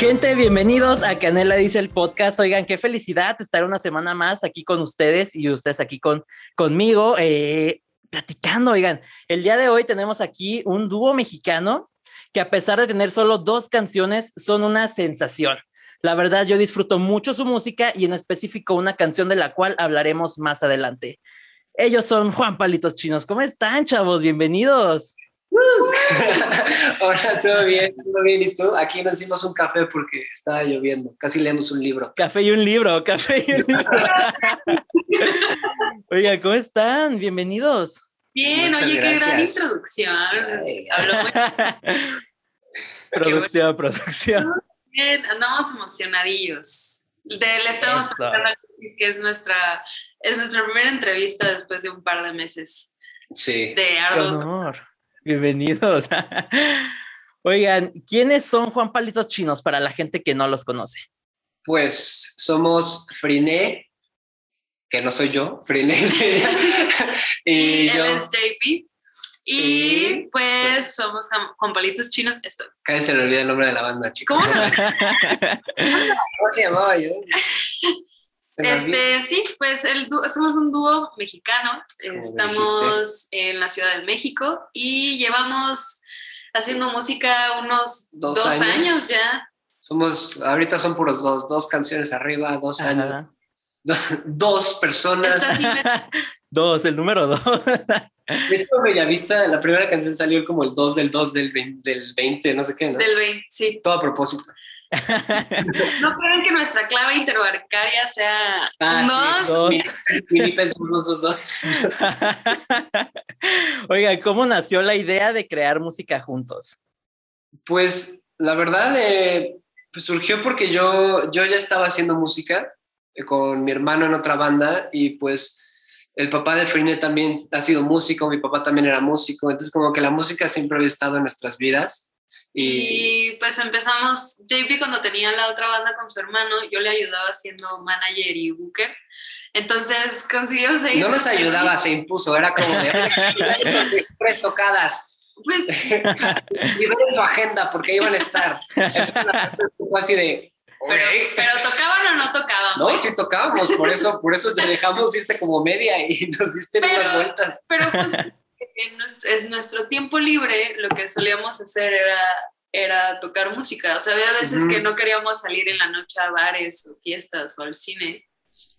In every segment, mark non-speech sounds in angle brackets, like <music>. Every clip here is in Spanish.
Gente, bienvenidos a Canela Dice el podcast. Oigan, qué felicidad estar una semana más aquí con ustedes y ustedes aquí con, conmigo, eh, platicando. Oigan, el día de hoy tenemos aquí un dúo mexicano que a pesar de tener solo dos canciones, son una sensación. La verdad, yo disfruto mucho su música y en específico una canción de la cual hablaremos más adelante. Ellos son Juan Palitos Chinos. ¿Cómo están, chavos? Bienvenidos. <laughs> Hola, todo bien, todo bien. ¿Y tú? Aquí nos hicimos un café porque estaba lloviendo. Casi leemos un libro. Café y un libro, café y un libro. <laughs> Oiga, ¿cómo están? Bienvenidos. Bien, Muchas oye, qué gran introducción. Ay. Habló <laughs> producción, producción. bien, andamos emocionadillos. De- le estamos platicando a que es nuestra, es nuestra primera entrevista después de un par de meses Sí. de Qué arduo. honor. Bienvenidos. <laughs> Oigan, ¿quiénes son Juan Palitos Chinos para la gente que no los conoce? Pues somos Friné, que no soy yo, Friné sería, <laughs> y Y él yo, es JP. Y Y, pues, pues, somos Juan Palitos Chinos. Esto. casi se le olvida el nombre de la banda, chicos. ¿Cómo no? <laughs> ¿Cómo se llamaba yo? Este, sí, pues el somos un dúo mexicano. Estamos en la Ciudad de México y llevamos haciendo música unos Dos dos, años. años. ya. Somos, ahorita son puros dos, dos canciones arriba, dos Ajá. años, do- dos personas. <laughs> Dos, el número dos. De hecho, Bellavista, la primera canción salió como el 2 del 2 del 20, del 20 no sé qué, ¿no? del 20, sí. Todo a propósito. No creen que nuestra clave interbancaria sea Ah, sí, dos. dos. <laughs> Oigan, ¿cómo nació la idea de crear música juntos? Pues la verdad, eh, pues surgió porque yo, yo ya estaba haciendo música eh, con mi hermano en otra banda y pues el papá de Frine también ha sido músico, mi papá también era músico, entonces como que la música siempre había estado en nuestras vidas y Y pues empezamos, JP cuando tenía la otra banda con su hermano, yo le ayudaba siendo manager y booker. Entonces conseguimos no nos ayudaba, se impuso, era como de, "Oye, <laughs> chicos, hay estas tres tocadas, Pues <laughs> <laughs> liberen su agenda porque van a estar. Así de, Pero, pero tocaban o no tocaban. No, pues. sí tocábamos, por eso, por eso te dejamos irte como media y nos diste Pero- unas vueltas. Pero pues en nuestro, es nuestro tiempo libre lo que solíamos hacer era, era tocar música. O sea, había veces Ujú. que no queríamos salir en la noche a bares o fiestas o al cine.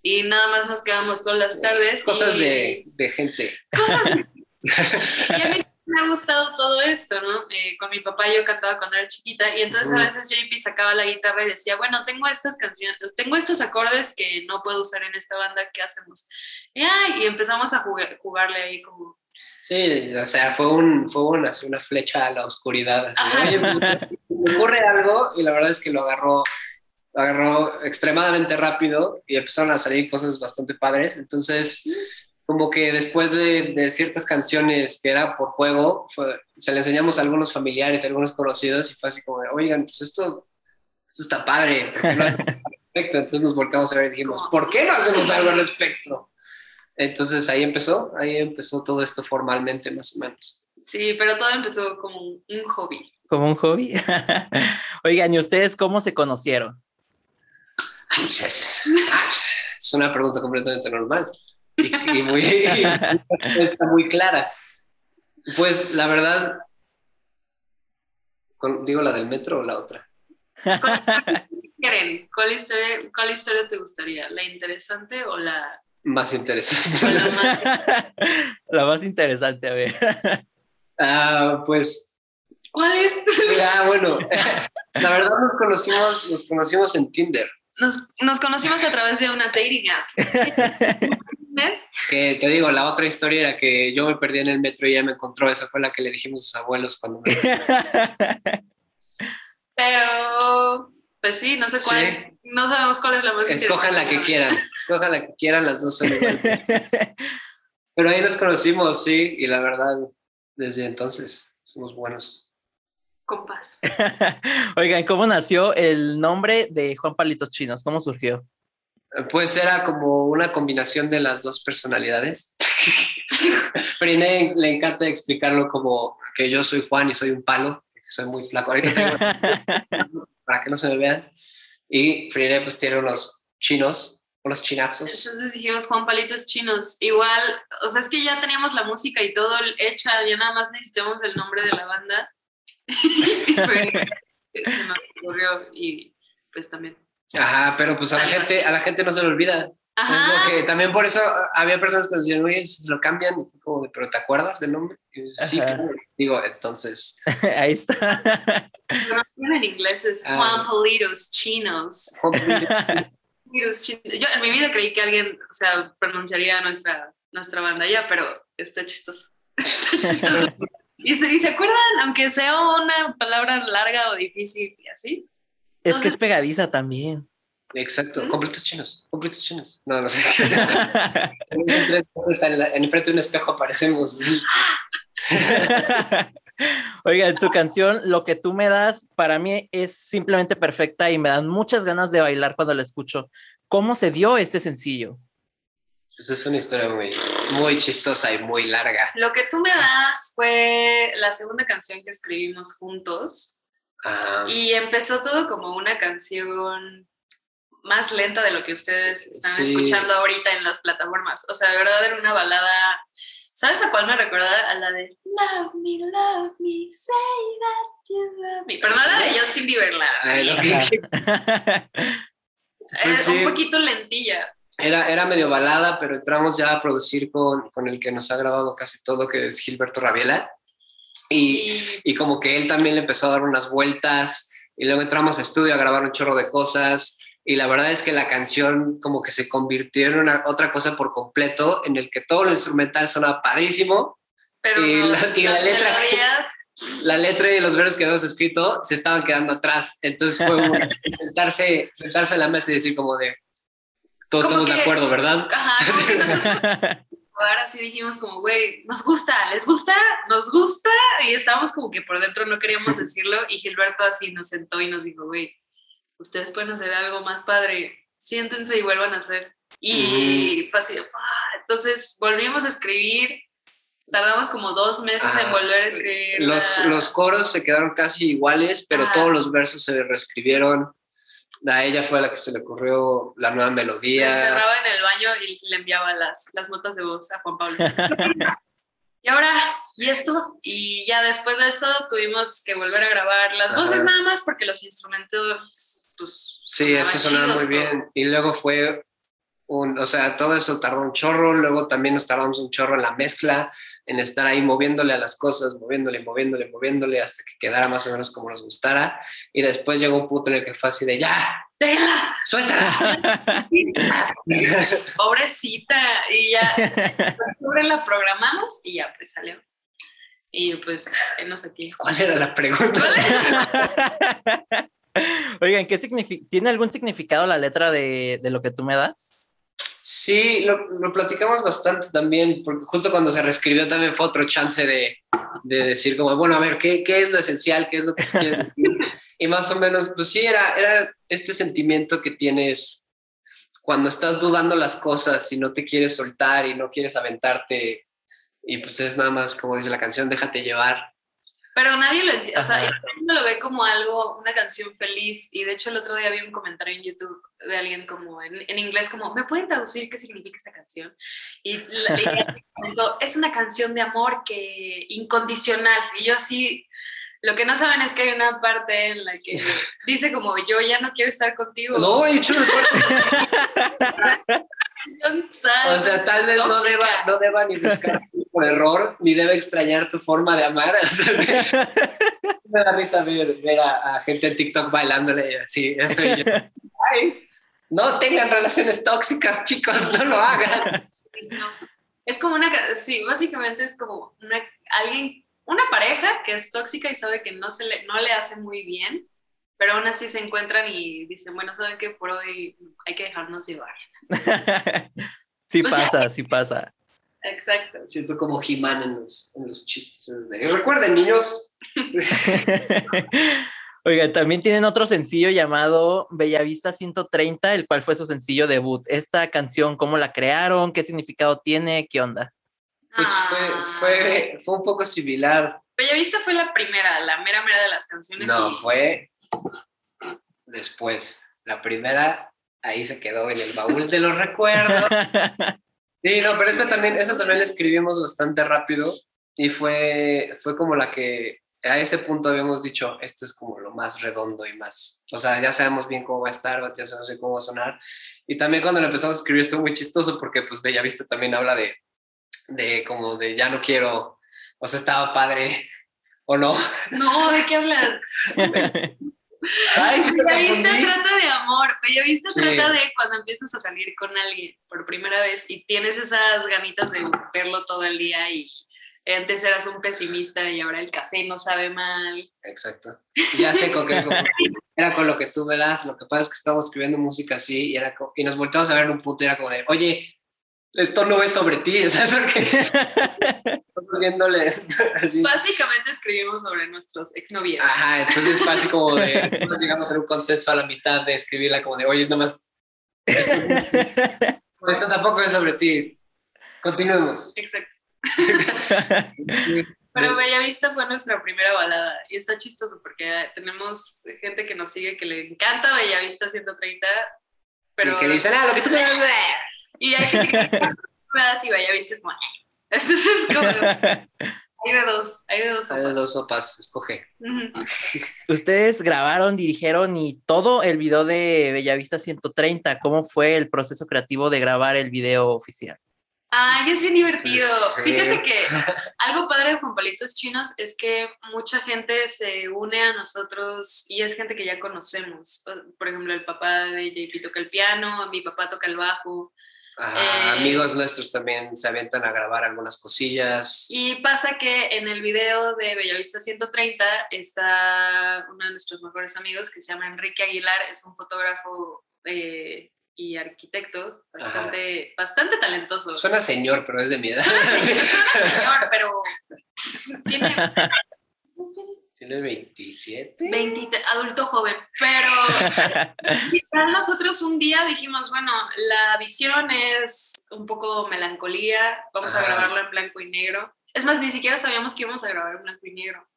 Y nada más nos quedábamos todas las tardes. Cosas y- de, de gente. Cosas de- <laughs> Y a mí me ha gustado todo esto, ¿no? Eh, con mi papá yo cantaba cuando era chiquita y entonces Ujú. a veces JP sacaba la guitarra y decía, bueno, tengo estas canciones, tengo estos acordes que no puedo usar en esta banda, ¿qué hacemos? Y, ay, y empezamos a jugar, jugarle ahí como, Sí, o sea, fue, un, fue una, una flecha a la oscuridad. así <laughs> me ocurre algo y la verdad es que lo agarró, lo agarró extremadamente rápido y empezaron a salir cosas bastante padres. Entonces, como que después de, de ciertas canciones que era por juego, fue- se le enseñamos a algunos familiares, a algunos conocidos y fue así como, oigan, pues esto, esto está padre, ¿por qué no <laughs> respecto? Entonces nos volteamos a ver y dijimos, ¿por qué no hacemos algo al respecto? Entonces ahí empezó, ahí empezó todo esto formalmente más o menos. sí, pero todo empezó como un, hobby. ¿Como un hobby? <laughs> Oigan, ¿y ustedes cómo se conocieron? Ay, pues, Es ah, pues, es una pregunta completamente normal y, y muy, <laughs> y muy clara. Pues la verdad, con- digo la del metro o la otra. Karen, ¿cuál historia, ¿cuál historia te gustaría? ¿La interesante o la, Más interesante. la más... <laughs> La más interesante, a ver. Ah, pues, ¿Cuál es? ah, bueno, <laughs> la verdad nos conocimos, nos conocimos en Tinder. Nos, nos conocimos a través de una dating app. Que te digo, la otra historia era que yo me perdí en el metro y ella me encontró. Esa fue la que le dijimos a sus abuelos cuando me. <laughs> Pero, pues sí, no sé cuál. Sí. No sabemos cuál es la más Escojan la que quieran. Escojan la que quieran, las dos son igual. <laughs> Pero ahí nos conocimos, sí, y la verdad, desde entonces somos buenos. Compas. <laughs> Oigan, ¿cómo nació el nombre de Juan Palitos Chinos? ¿Cómo surgió? Pues era como una combinación de las dos personalidades. <laughs> Pero a Inés le encanta explicarlo como que yo soy Juan y soy un palo, que soy muy flaco. Ahorita tengo para que no se me vean. Y Frire pues tiene unos chinos, unos chinazos. Entonces dijimos Juan Palitos Chinos. Igual, o sea, es que ya teníamos la música y todo hecha, ya nada más necesitamos el nombre de la banda. <laughs> y fue- se nos ocurrió y pues también. Ajá, pero pues a la gente, a la gente no se le olvida. Es lo Ajá. que también por eso había personas que nos decían, oye, si lo cambian, y fue como de, pero ¿te acuerdas del nombre? Y yo, sí, Ajá. claro. Digo, entonces, <laughs> Ahí está. Pronunciación en inglés es Ah. Juan Palitos Chinos. Palitos <laughs> Chinos. Yo en mi vida creí que alguien, o sea, pronunciaría nuestra, nuestra banda ya, pero está chistoso. <laughs> Chistoso. ¿Y se, y se acuerdan, aunque sea una palabra larga o difícil y así? Es que Entonces- es pegadiza también. Exacto, ¿Mm? completos chinos, completos chinos. No, no sé. Entonces, en, la- en frente de un espejo aparecemos. <laughs> Oigan, su canción, Lo que tú me das, para mí es simplemente perfecta y me dan muchas ganas de bailar cuando la escucho. ¿Cómo se dio este sencillo? Esa es una historia muy, muy chistosa y muy larga. Lo que tú me das fue la segunda canción que escribimos juntos Ah, y empezó todo como una canción más lenta de lo que ustedes están Sí. escuchando ahorita en las plataformas. O sea, de verdad era una balada. ¿Sabes a cuál me recuerda? A la de Love me, love me, say that you love me. Pero no la de Justin Bieber, la ay, lo que- Pues es sí. un poquito lentilla. era, era medio balada, pero entramos ya a producir con, con el que nos ha grabado casi todo, que es Gilberto Rabiela. Y, Y y como que él también le empezó a dar unas vueltas y luego entramos a estudio a grabar un chorro de cosas y la verdad es que la canción como que se convirtió en una otra cosa por completo en el que todo lo instrumental sonaba padrísimo. Pero y no, la- y la letra melodías, la letra y los versos que habíamos escrito se estaban quedando atrás. Entonces fue un- <laughs> sentarse sentarse en la mesa y decir como de todos Como estamos de que- acuerdo ¿verdad? Ajá, como que nosotros ahora sí dijimos como, güey, nos gusta, les gusta, nos gusta, y estábamos como que por dentro no queríamos <laughs> decirlo, y Gilberto así nos sentó y nos dijo, güey, ustedes pueden hacer algo más padre, siéntense y vuelvan a hacer. Y fue así, "Ah". entonces volvimos a escribir, tardamos como dos meses en Ajá. volver a escribir. los, la- los coros se quedaron casi iguales, pero Ajá. todos los versos se reescribieron. A ella fue la que se le ocurrió la nueva Me melodía. encerraba en el baño y le enviaba las, las notas de voz a Juan Pablo. <laughs> y ahora, y esto, y ya después de eso tuvimos que volver a grabar las voces Ajá. nada más porque los instrumentos, pues... Sí, eso sonaba muy bien. Y luego fue un, o sea, todo eso tardó un chorro, luego también nos tardamos un chorro en la mezcla, en estar ahí moviéndole a las cosas, moviéndole, moviéndole, moviéndole hasta que quedara más o menos como nos gustara. Y después llegó un punto en el que fue así de, ya, ¡Déjala! suéltala. <laughs> Pobrecita. Y ya, sobre la programamos y ya, pues salió. Y pues, no sé qué. ¿Cuál era la pregunta? <laughs> Oigan, ¿qué? ¿Tiene algún significado la letra de, de lo que tú me das? Sí, lo, lo platicamos bastante también, porque justo cuando se reescribió también fue otro chance de, de decir como, bueno, a ver, ¿qué, ¿qué es lo esencial? ¿Qué es lo que se quiere? <laughs> Y más o menos, pues sí, era, era este sentimiento que tienes cuando estás dudando las cosas y no te quieres soltar y no quieres aventarte y pues es nada más, como dice la canción, déjate llevar. Pero nadie lo o sea, Ajá. lo ve como algo, una canción feliz. Y de hecho, el otro día vi un comentario en YouTube de alguien como en, en inglés, como, ¿me pueden traducir qué significa esta canción? Y la, y <laughs> comentó, es una canción de amor que incondicional. Y yo así, lo que no saben es que hay una parte en la que <laughs> dice como, yo ya no quiero estar contigo. No, he hecho <laughs> Canción sad. O sea, tal vez no deba, no deba ni buscar <laughs> por error, ni debe extrañar tu forma de amar. <laughs> O sea, me da risa ver, ver a, a gente en TikTok bailándole así, eso y yo. <laughs> Ay, no tengan relaciones tóxicas, chicos, no lo hagan. No. Es como una, sí, básicamente es como una, alguien, una pareja que es tóxica y sabe que no, se le, no le hace muy bien, pero aún así se encuentran y dicen, bueno, saben que por hoy hay que dejarnos llevar. <laughs> sí O sea- pasa, sí pasa. Exacto. Siento como He-Man en los, en los chistes. de, Recuerden, niños, <laughs> Oiga, también tienen otro sencillo llamado Bellavista 130, el cual fue su sencillo debut. Esta canción, ¿cómo la crearon? ¿Qué significado tiene? ¿Qué onda? pues fue, Ah. fue, fue un poco similar. Bellavista fue la primera, la mera mera de las canciones. No, y fue después. La primera, ahí se quedó en el baúl de los recuerdos. Sí, no, pero esa también, esa también la escribimos bastante rápido y fue, fue como la que a ese punto habíamos dicho, esto es como lo más redondo y más, o sea, ya sabemos bien cómo va a estar, ya sabemos bien cómo va a sonar. Y también cuando lo empezamos a escribir estuvo muy chistoso porque pues Bellavista también habla de, de como de ya no quiero, o sea, estaba padre o no. No, ¿de qué hablas? <laughs> Ay, sí, me Bellavista confundí. trata de amor. Bellavista Sí. trata de cuando empiezas a salir con alguien por primera vez y tienes esas ganitas de verlo todo el día y antes eras un pesimista y ahora el café no sabe mal. Exacto. Ya sé con qué era con lo que tú me das. Lo que pasa es que estábamos escribiendo música así y, era y nos volteamos a ver en un punto y era como de, oye, esto no es sobre ti, <laughs> ¿sabes? Porque estamos viéndole así. Básicamente escribimos sobre nuestros exnovios. Ajá, entonces fue así como de, nos llegamos a un consenso a la mitad de escribirla como de, oye, nomás, esto, esto tampoco es sobre ti. Continuemos. Exacto. <laughs> Pero Bellavista fue nuestra primera balada y está chistoso porque tenemos gente que nos sigue que le encanta Bellavista 130, pero Y que dicen, ah, lo que tú me das, güey". Y hay gente que me das y Bellavista es como entonces como <laughs> hay de dos, hay de dos. Hay de sopas. dos sopas, escoge. Ustedes grabaron, dirigieron y todo el video de Bellavista 130. ¿Cómo fue el proceso creativo de grabar el video oficial? Ay, es bien divertido. Sí. Fíjate que algo padre de Juan Palitos Chinos es que mucha gente se une a nosotros y es gente que ya conocemos. Por ejemplo, el papá de JP toca el piano, mi papá toca el bajo. Ajá, Eh, amigos nuestros también se avientan a grabar algunas cosillas. Y pasa que en el video de Bellavista 130 está uno de nuestros mejores amigos que se llama Enrique Aguilar, es un fotógrafo eh, y arquitecto bastante, bastante talentoso. Suena señor, pero es de mi edad. Suena señor, suena señor, pero <laughs> tiene Tiene 27. 20, adulto joven, pero <laughs> literal nosotros un día dijimos, bueno, la visión es un poco melancolía, vamos a Ajá. grabarlo en blanco y negro. Es más, ni siquiera sabíamos que íbamos a grabar en blanco y negro,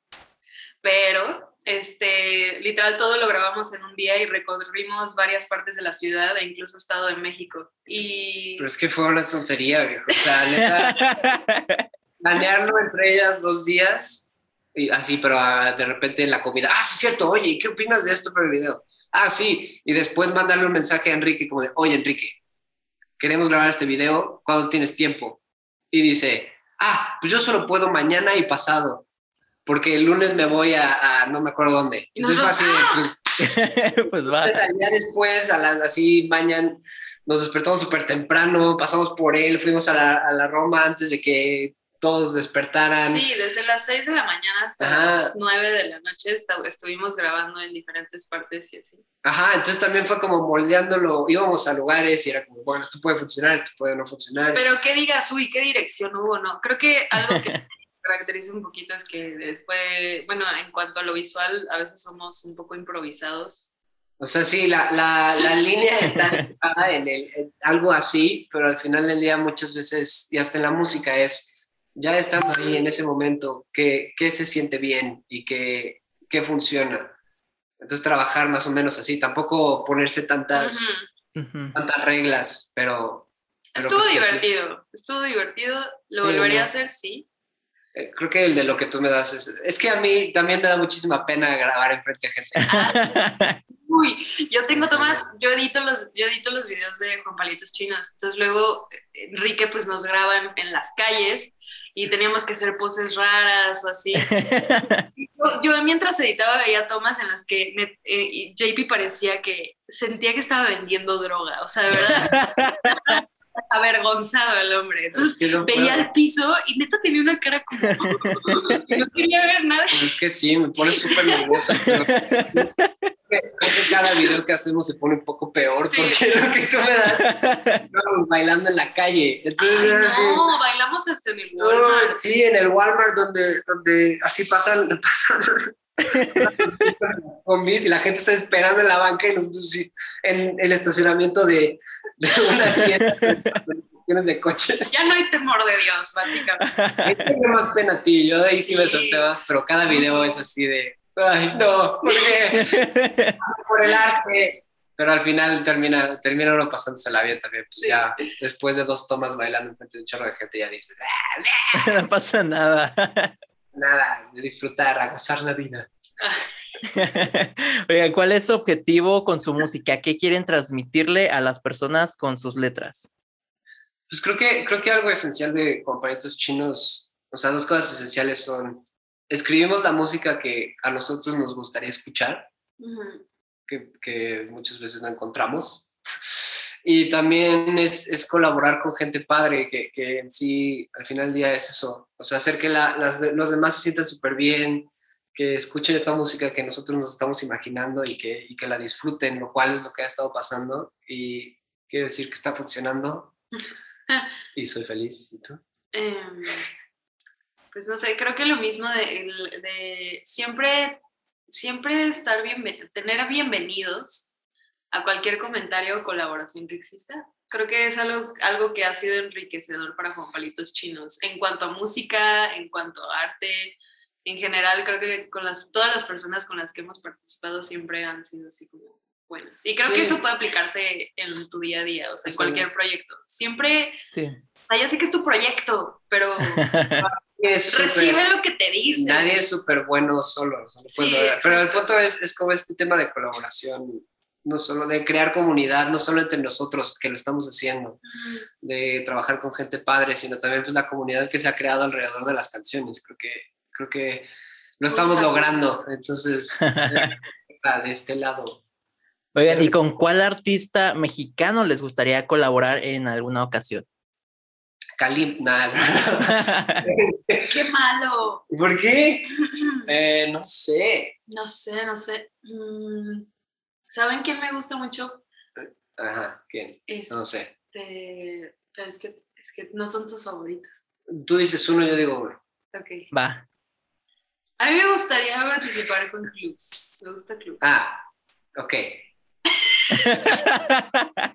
pero este, literal todo lo grabamos en un día y recorrimos varias partes de la ciudad e incluso Estado de México. Y Pero es que fue una tontería, viejo. O sea, neta, <laughs> planearlo entre ellas dos días, y así, pero ah, de repente en la comida, ah, sí, es cierto, oye, ¿qué opinas de esto para el video? Ah, sí, y después mandarle un mensaje a Enrique como de, oye, Enrique, queremos grabar este video, ¿cuándo tienes tiempo? Y dice, ah, pues yo solo puedo mañana y pasado, porque el lunes me voy a, a no me acuerdo dónde. Y Entonces fue así, pues <laughs> pues va. entonces, al día después, a la, así, mañana, nos despertamos súper temprano, pasamos por él, fuimos a la, a la Roma antes de que todos despertaran. Sí, desde las 6 de la mañana hasta Ajá. las 9 de la noche esta- estuvimos grabando en diferentes partes y así. Ajá, entonces también fue como moldeándolo, íbamos a lugares y era como, bueno, esto puede funcionar, esto puede no funcionar. Pero que digas, uy, qué dirección hubo, ¿no? Creo que algo que <laughs> nos caracteriza un poquito es que después, bueno, en cuanto a lo visual, a veces somos un poco improvisados. O sea, sí, la, la, la línea está <laughs> en, el, en algo así, pero al final del día muchas veces, y hasta en la música, es ya estando ahí en ese momento, qué, qué se siente bien y qué, qué funciona. Entonces trabajar más o menos así, tampoco ponerse tantas, Ujú. Ujú. tantas reglas, pero... pero Estuvo pues que sí. divertido, estuvo divertido. ¿Lo Sí, volvería ¿no? a hacer? Sí. Eh, Creo que el de lo que tú me das es... Es que a mí también me da muchísima pena grabar enfrente a gente. <laughs> Uy, yo tengo tomas, yo edito los, yo edito los videos de Juan Palitos Chinos. Entonces luego eh, Enrique pues nos graba en, en las calles y teníamos que hacer poses raras o así. <laughs> Yo, yo mientras editaba veía tomas en las que me- eh, JP parecía que sentía que estaba vendiendo droga, o sea, de verdad, <laughs> avergonzado el hombre. Entonces Es que no veía el piso y neta tenía una cara como <laughs> no quería ver nada. Es que sí, me pone súper nerviosa. pero Creo que cada video que hacemos se pone un poco peor Sí. porque lo que tú me das, bailando en la calle. Entonces Ay, era así. no, bailamos hasta en el No, Walmart. sí, en el Walmart donde, donde así pasan, <laughs> pasan combis y la gente está esperando en la banca y nosotros en el estacionamiento de, de una tienda <laughs> de de coches. Ya no hay temor de Dios, básicamente. Ahí tengo más pena a ti, yo de ahí sí, me más, pero cada video es así de Ay, no, ¿por qué? <laughs> Por el arte. Pero al final termina, termina uno pasándose la bien también. Pues ya después de dos tomas bailando enfrente de un chorro de gente, ya dices, "Ah, <laughs> no pasa nada. nada, de disfrutar, a gozar la vida. <laughs> Oigan, ¿cuál es su objetivo con su música? ¿Qué quieren transmitirle a las personas con sus letras? Pues creo que, creo que algo esencial de compañeros chinos, o sea, dos cosas esenciales son, escribimos la música que a nosotros nos gustaría escuchar, que, que muchas veces no encontramos. <laughs> Y también es, es colaborar con gente padre, que, que en sí, al final del día es eso. O sea, hacer que la- las los demás se sientan súper bien, que escuchen esta música que nosotros nos estamos imaginando y que, y que la disfruten, lo cual es lo que ha estado pasando. Y quiero decir que está funcionando. <laughs> Y soy feliz. ¿Y tú? Em, pues no sé, creo que lo mismo de, de siempre, siempre estar bien, tener bienvenidos a cualquier comentario o colaboración que exista. Creo que es algo, algo que ha sido enriquecedor para Juan Palitos Chinos. En cuanto a música, en cuanto a arte, en general, creo que con las, todas las personas con las que hemos participado siempre han sido así como buenas. Y creo que Sí. eso puede aplicarse en tu día a día, o sea, en Eso cualquier proyecto. Siempre Sí. o sea, ya sé que es tu proyecto, pero <laughs> Es recibe lo que te dice. Nadie es súper bueno solo. o sea, no Sí, pero el punto es, es como este tema de colaboración, no solo de crear comunidad, no solo entre nosotros que lo estamos haciendo, de trabajar con gente padre, sino también pues la comunidad que se ha creado alrededor de las canciones. Creo que, creo que lo estamos logrando. Entonces, ah, <laughs> de este lado. Oigan, ¿y con cuál artista mexicano les gustaría colaborar en alguna ocasión? Kalim, nada. <laughs> ¡Qué malo! ¿Por qué? <clears throat> Eh, no sé. No sé, no sé. Mm, ¿Saben quién me gusta mucho? Ajá, ¿quién? Este, No sé. pero es que, es que no son tus favoritos. Tú dices uno, yo digo uno. Ok. Va. A mí me gustaría participar con clubs. Me gusta clubs. Ah, ok. <laughs>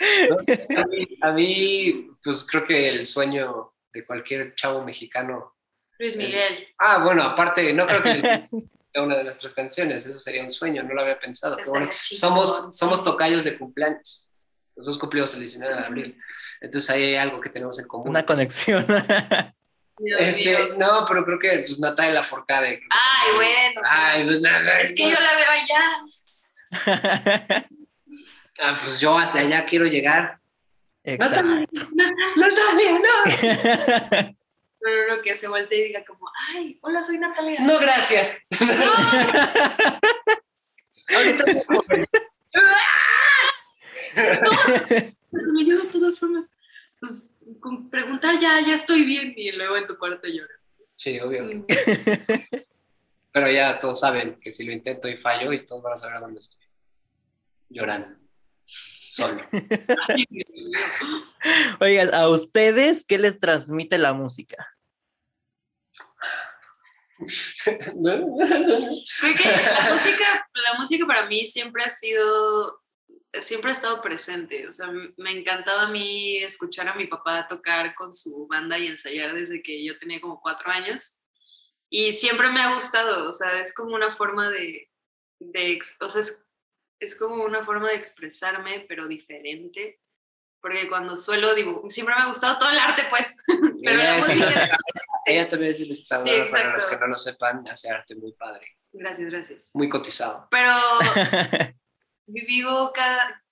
A mí, a mí, pues creo que el sueño de cualquier chavo mexicano. Luis Miguel. Ah, bueno, aparte, no creo que sea una de nuestras canciones, eso sería un sueño, no lo había pensado. Estaría bueno. Somos, somos tocayos de cumpleaños. Los dos cumplimos el 19 de abril. Entonces ahí hay algo que tenemos en común. Una conexión. <laughs> Dios Este, mío. no, pero creo que pues Natalia que Ay, bueno. Ay, pues nada. Es que yo la veo allá. <laughs> Ah, pues yo hacia allá quiero llegar. Exacto. Natalia, no. <laughs> No, no, no, que se voltee y diga como, ay, hola, soy Natalia. No, gracias. Ahorita <laughs> Me ayuda de todas formas. Pues con preguntar ya, ya estoy bien y luego en tu cuarto lloras. Sí, obvio. Mm. <laughs> Pero ya todos saben que si lo intento y fallo y todos van a saber dónde estoy. Llorando. Solo. <laughs> Oigan, ¿a ustedes qué les transmite la música? <laughs> Creo que la música, la música para mí siempre ha sido, siempre ha estado presente. O sea, me encantaba a mí escuchar a mi papá tocar con su banda y ensayar desde que yo tenía como cuatro años. Y siempre me ha gustado, o sea, es como una forma de, de o sea, es, es como una forma de expresarme, pero diferente. Porque cuando suelo dibujar, siempre me ha gustado todo el arte, pues. <laughs> Pero la Ella, música <laughs> también es ilustradora, Sí, para los que no lo sepan, hace arte muy padre, Gracias, gracias. muy cotizado. Pero <laughs> vivo cada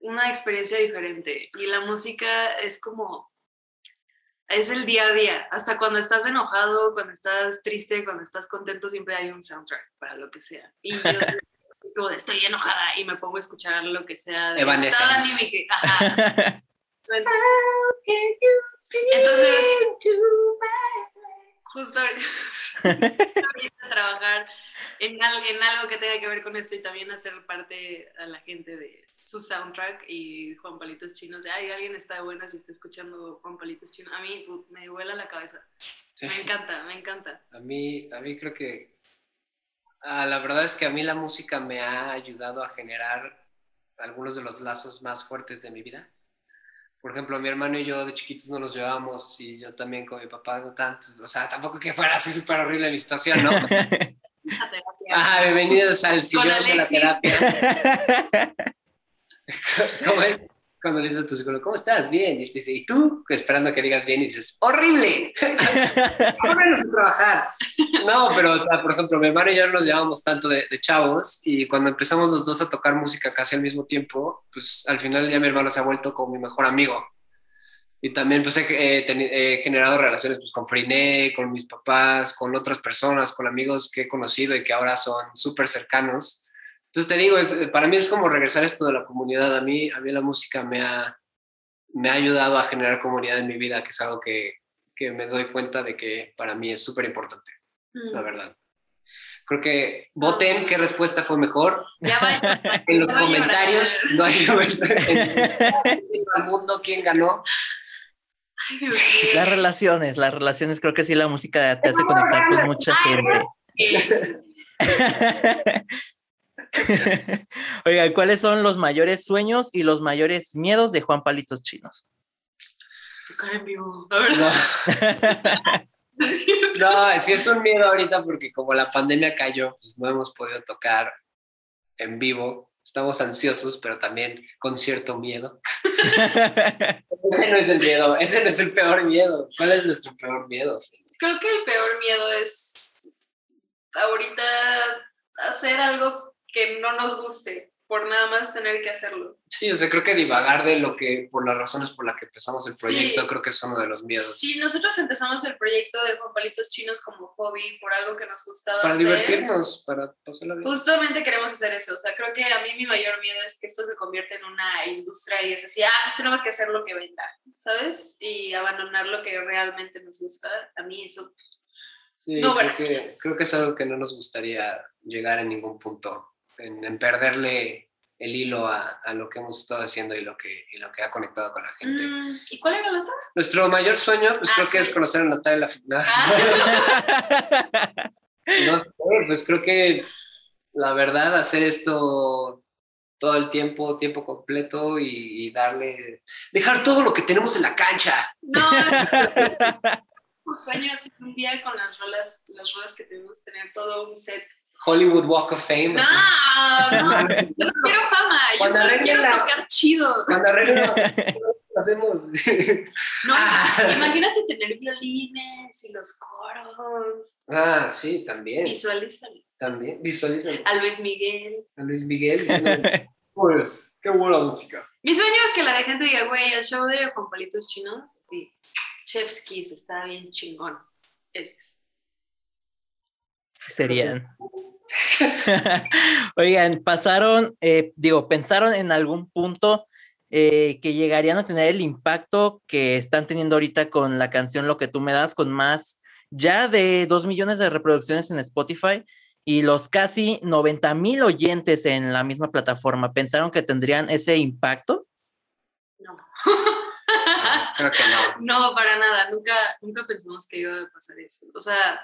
una experiencia diferente y la música es como es el día a día. Hasta cuando estás enojado cuando estás triste cuando estás contento siempre hay un soundtrack para lo que sea. Y yo <laughs> es como de, estoy enojada y me pongo a escuchar lo que sea de Evanescence. ajá. <laughs> Entonces justo ahorita <laughs> trabajar en, al- en algo que tenga que ver con esto y también hacer parte a la gente de su soundtrack y Juan Palitos Chinos, de, ay, alguien está bueno si está escuchando Juan Palitos Chinos. A mí put, me vuela la cabeza. Sí. Me encanta, me encanta. A mí, a mí creo que ah, la verdad es que a mí la música me ha ayudado a generar algunos de los lazos más fuertes de mi vida. Por ejemplo, mi hermano y yo de chiquitos no nos llevábamos y yo también con mi papá no tanto. O sea, tampoco que fuera así súper horrible mi situación, ¿no? <laughs> a terapia. Ah, bienvenidos al sillón de la terapia. <laughs> ¿Cómo es? Cuando le dices a tu psicólogo, ¿cómo estás? Bien. Y te dice, ¿y tú? Esperando que digas bien y dices, ¡horrible! <laughs> ¡Vámonos a trabajar! No, pero, o sea, por ejemplo, mi hermano y yo no nos llevábamos tanto de, de chavos y cuando empezamos los dos a tocar música casi al mismo tiempo, pues al final ya mi hermano se ha vuelto como mi mejor amigo. Y también pues he, he generado relaciones pues, con Friné, con mis papás, con otras personas, con amigos que he conocido y que ahora son súper cercanos. Entonces te digo, es- para mí es como regresar esto de la comunidad. A mí, a mí la música me ha, me ha ayudado a generar comunidad en mi vida, que es algo que, que me doy cuenta de que para mí es súper importante, la Mm. verdad. Creo que voten qué respuesta fue mejor. Ya va. <laughs> En los comentarios no hay en el mundo quién ganó. Ay. <laughs> Las relaciones, las relaciones, creo que sí la música te hace conectar con mucha gente. <laughs> Oiga, ¿cuáles son los mayores sueños y los mayores miedos de Juan Palitos Chinos? Tocar en vivo. La verdad. No, <laughs> no, sí es un miedo ahorita porque como la pandemia cayó, pues no hemos podido tocar en vivo. Estamos ansiosos, pero también con cierto miedo. <laughs> <laughs> Ese no es el miedo, ese no es el peor miedo. ¿Cuál es nuestro peor miedo? Creo que el peor miedo es ahorita hacer algo que no nos guste por nada más tener que hacerlo. Sí, o sea, creo que divagar de lo que, por las razones por las que empezamos el proyecto, Sí. creo que es uno de los miedos. Sí, nosotros empezamos el proyecto de Juan Palitos Chinos como hobby por algo que nos gustaba Para hacer. divertirnos, para pasarla bien. Justamente queremos hacer eso, o sea, creo que a mí mi mayor miedo es que esto se convierta en una industria y es así, ah, pues tenemos que hacer lo que venda, ¿sabes? Y abandonar lo que realmente nos gusta. A mí eso, Sí, No, creo, que, gracias. creo que es algo que no nos gustaría llegar en ningún punto, en, en perderle el hilo a, a lo que hemos estado haciendo y lo que, y lo que ha conectado con la gente. Mm, ¿Y cuál era la otra? Nuestro mayor sueño, pues Ah, creo que sí. es conocer a Natalia Lafourcade. Ah, No sé, pues creo que la verdad, hacer esto todo el tiempo, tiempo completo y, y darle, dejar todo lo que tenemos en la cancha. no, <laughs> un sueño así un día con las rolas, las rolas que tenemos, tener todo un set. Hollywood Walk of Fame. No, no, yo no quiero fama, yo solo quiero la- tocar chido. Cuando arreglen <laughs> hacemos. No, Ah. imagínate tener violines y los coros. ah, sí, también. Visualízalo. También, visualizan A Luis Miguel. a Luis Miguel pues, <laughs> qué buena música. Mi sueño es que la gente diga, güey, el show de Juan Palitos Chinos, sí, Chef's Kiss está bien chingón. Ese es. Sí serían. <laughs> Oigan, pasaron, eh, digo, pensaron en algún punto eh, que llegarían a tener el impacto que están teniendo ahorita con la canción Lo que tú me das, con más ya de dos millones de reproducciones en Spotify y los casi 90 mil oyentes en la misma plataforma. ¿Pensaron que tendrían ese impacto? No. <laughs> Creo que no. No, para nada. Nunca, nunca pensamos que iba a pasar eso. O sea,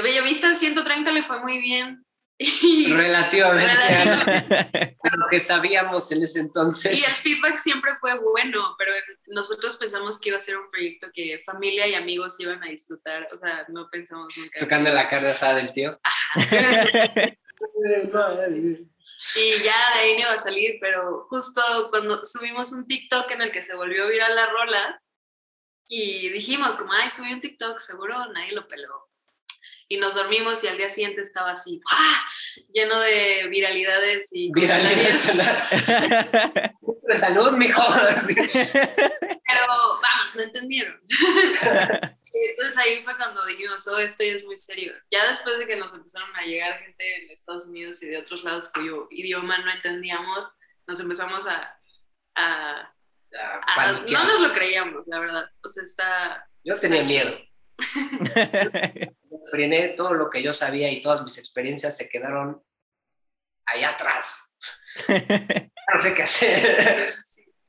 el Bellavista 130 le fue muy bien. <laughs> Y, Relativamente a lo que sabíamos en ese entonces. y el feedback siempre fue bueno, pero nosotros pensamos que iba a ser un proyecto que familia y amigos iban a disfrutar. O sea, no pensamos nunca. Tocando la carne asada del tío. <laughs> Y ya de ahí no iba a salir, pero justo cuando subimos un TikTok en el que se volvió viral la rola y dijimos como, ay, subí un TikTok, seguro nadie lo peló. Y nos dormimos y al día siguiente estaba así, ¡ah! lleno de viralidades y Viralidades. <laughs> De salud, mijo. Pero vamos, no entendieron. <laughs> Entonces ahí fue cuando dijimos, oh, esto ya es muy serio. Ya después de que nos empezaron a llegar gente de Estados Unidos y de otros lados cuyo idioma no entendíamos, nos empezamos a... a- no nos lo creíamos, la verdad. O sea, está... Yo tenía está miedo. <laughs> Frené todo lo que yo sabía y todas mis experiencias se quedaron allá atrás. <laughs> No sé qué hacer.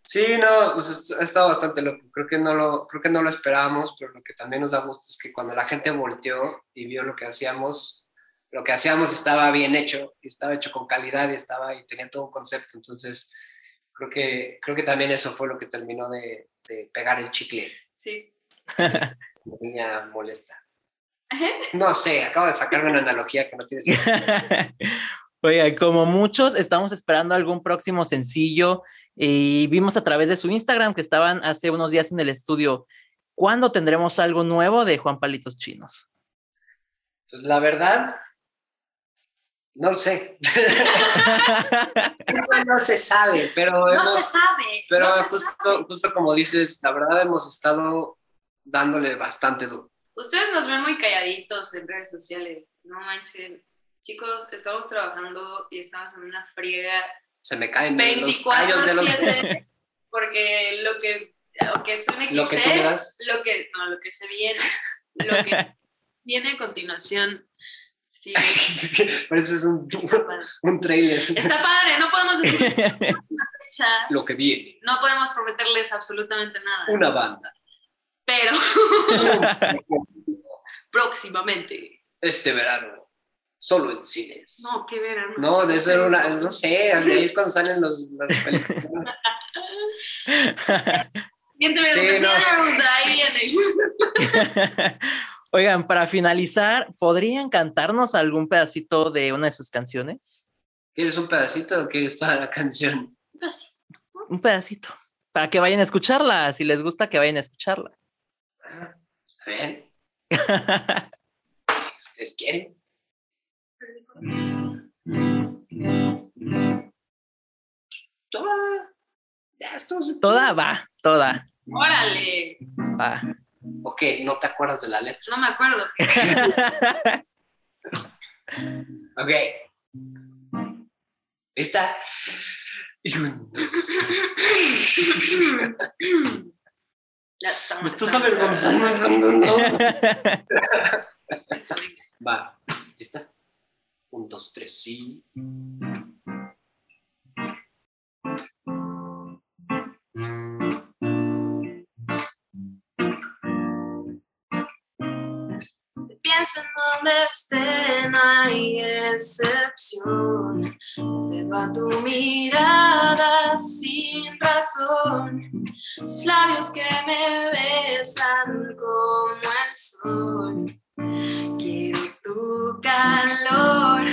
Sí. No, pues es- ha estado bastante loco. Creo que no lo, creo que no lo esperábamos, pero lo que también nos da gusto es que cuando la gente volteó y vio lo que hacíamos, lo que hacíamos estaba bien hecho, y estaba hecho con calidad y estaba y tenía todo un concepto. Entonces, creo que, creo que también eso fue lo que terminó de, de pegar el chicle, Sí. la niña molesta. <laughs> No sé, acabo de sacarme una analogía que no tiene sentido. <laughs> Oiga, como muchos, estamos esperando algún próximo sencillo y vimos a través de su Instagram que estaban hace unos días en el estudio. ¿Cuándo tendremos algo nuevo de Juan Palitos Chinos? Pues la verdad, no lo sé. <laughs> Eso no se sabe, pero No hemos, se sabe. pero no se justo, sabe. justo como dices, la verdad hemos estado dándole bastante duro. Ustedes nos ven muy calladitos en redes sociales. No manchen. Chicos, estamos trabajando y estamos en una friega Se me caen los callos de los... 24-7 porque lo que, lo que suene Lo que lo que, no, lo que se viene, lo que <laughs> viene a continuación, sí, <laughs> Parece es un, <laughs> un trailer. Está padre, no podemos decir fecha, Lo que viene. no podemos prometerles absolutamente nada, Una banda. Pero <laughs> próximamente. Este verano. Solo en cines. No, qué verano. No, debe ser una, no sé, ahí es cuando salen los, las películas. <laughs> <laughs> Oigan, para finalizar, ¿podrían cantarnos algún pedacito de una de sus canciones? ¿Quieres un pedacito o quieres toda la canción? Así. Un pedacito. Para que vayan a escucharla, si les gusta que vayan a escucharla. Ah, Está bien. <laughs> Si ustedes quieren. Toda. Ya estamos aquí. toda va, toda Órale, va. Ok, no te acuerdas de la letra. no me acuerdo. <laughs> Ok. ¿Lista? <laughs> Me estás avergonzando. no. <laughs> Va. ¿Lista? Un, dos, tres, sí. Pienso en donde esté, no hay excepción. Pero a tu mirada sin razón, tus labios que me besan como el sol. Quiero tu calor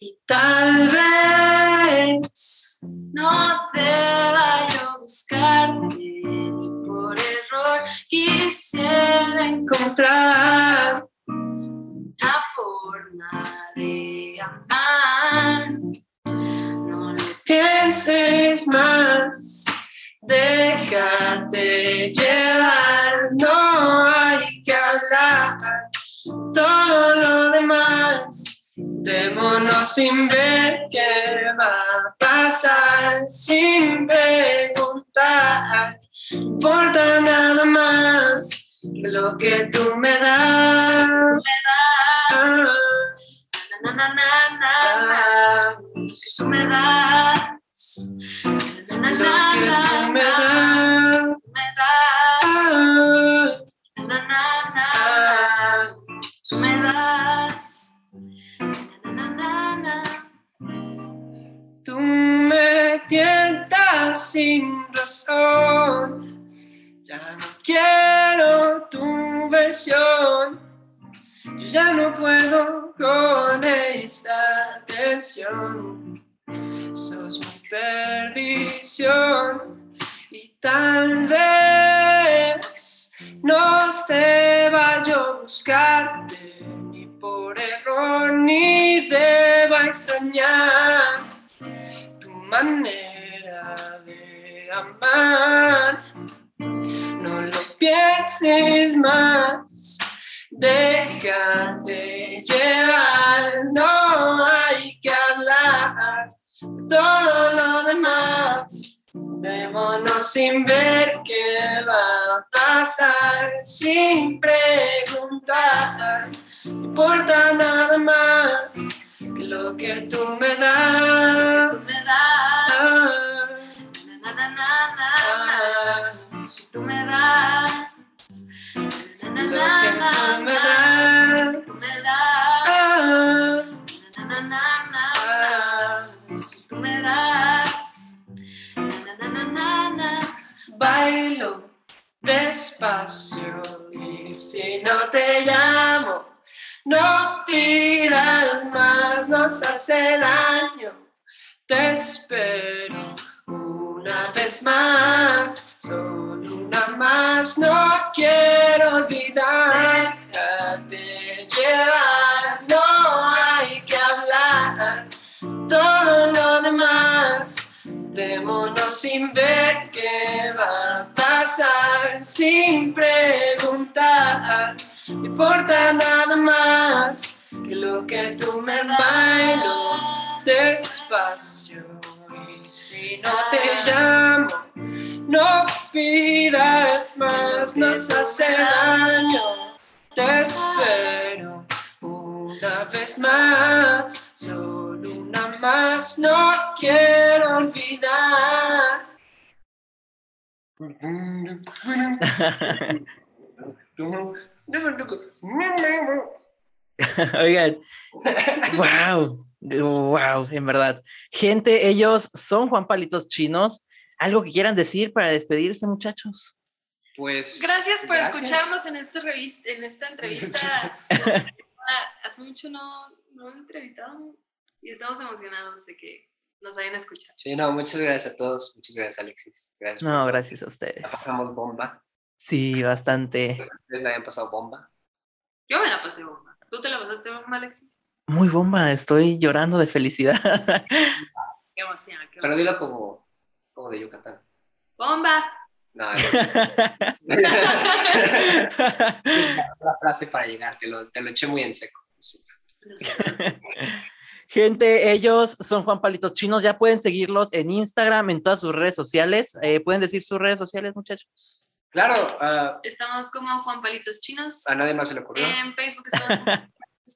y tal vez no deba yo buscarte ni por error quisiera encontrar una forma de amar. No le pienses más, déjate llevar, no hay que hablar. Todo lo demás, démonos sin ver qué va a pasar, sin razón. Ya no quiero tu versión. Yo ya no puedo con esta tensión. Sos mi perdición. Y tal vez no deba yo buscarte ni por error ni deba extrañar tu manera amar. No lo pienses más, déjate llevar, no hay que hablar de todo lo demás. Démonos sin ver qué va a pasar, sin preguntar, no importa nada más que lo que tú me das. Tú me das. Ah, Na, na, na, ah, Tú me das. Na, na, na, tú me das. Tú me das. Ah, Na, na, na, ah, na. Tú me das. Na, na, na, na, bailo despacio y si no te llamo No pidas más, nos hace daño. Te espero vez más, solo una más. No quiero olvidar, déjate llevar, no hay que hablar. Todo lo demás, démonos sin ver qué va a pasar, sin preguntar. No importa nada más que lo que tú me bailo despacio. Si no te llamo, no pidas más, nos hace daño. Te espero una vez más, solo una más, no quiero olvidar. <laughs> Oigan, wow, wow, en verdad. Gente, ellos son Juan Palitos Chinos. ¿Algo que quieran decir para despedirse, muchachos? Pues. Gracias por gracias. escucharnos en, este en esta entrevista. <laughs> Hace mucho no, no lo entrevistábamos y estamos emocionados de que nos hayan escuchado. Sí, no, muchas gracias a todos. Muchas gracias, Alexis. Gracias. No, gracias a ustedes. La pasamos bomba. Sí, bastante. Ustedes la hayan pasado bomba. Yo me la pasé bomba. ¿Tú te la pasaste bomba, Alexis? Muy bomba, estoy llorando de felicidad. Qué emoción, qué Pero emoción. dilo como, como de Yucatán. ¡Bomba! No, no. <laughs> la frase para llegar, te lo, te lo eché muy en seco. Gente, ellos son Juan Palitos Chinos. Ya pueden seguirlos en Instagram, en todas sus redes sociales. Eh, ¿Pueden decir sus redes sociales, muchachos? Claro, ah, Estamos como Juan Palitos Chinos. a nadie más se le ocurrió. En Facebook estamos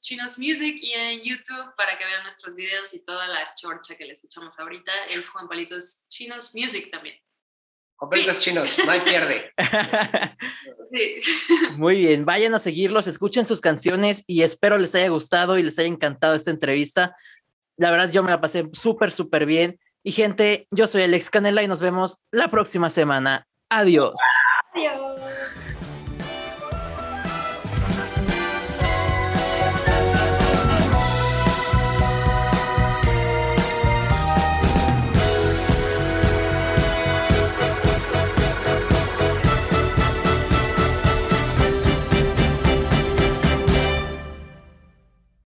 Chinos Music y en YouTube para que vean nuestros videos y toda la chorcha que les echamos ahorita es Juan Palitos Chinos Music también. Completos chinos, no hay pierde. <laughs> Sí. Muy bien, vayan a seguirlos, escuchen sus canciones y espero les haya gustado y les haya encantado esta entrevista. La verdad, yo me la pasé súper, súper bien. Y gente, yo soy Alex Canela y nos vemos la próxima semana. Adiós. Adiós.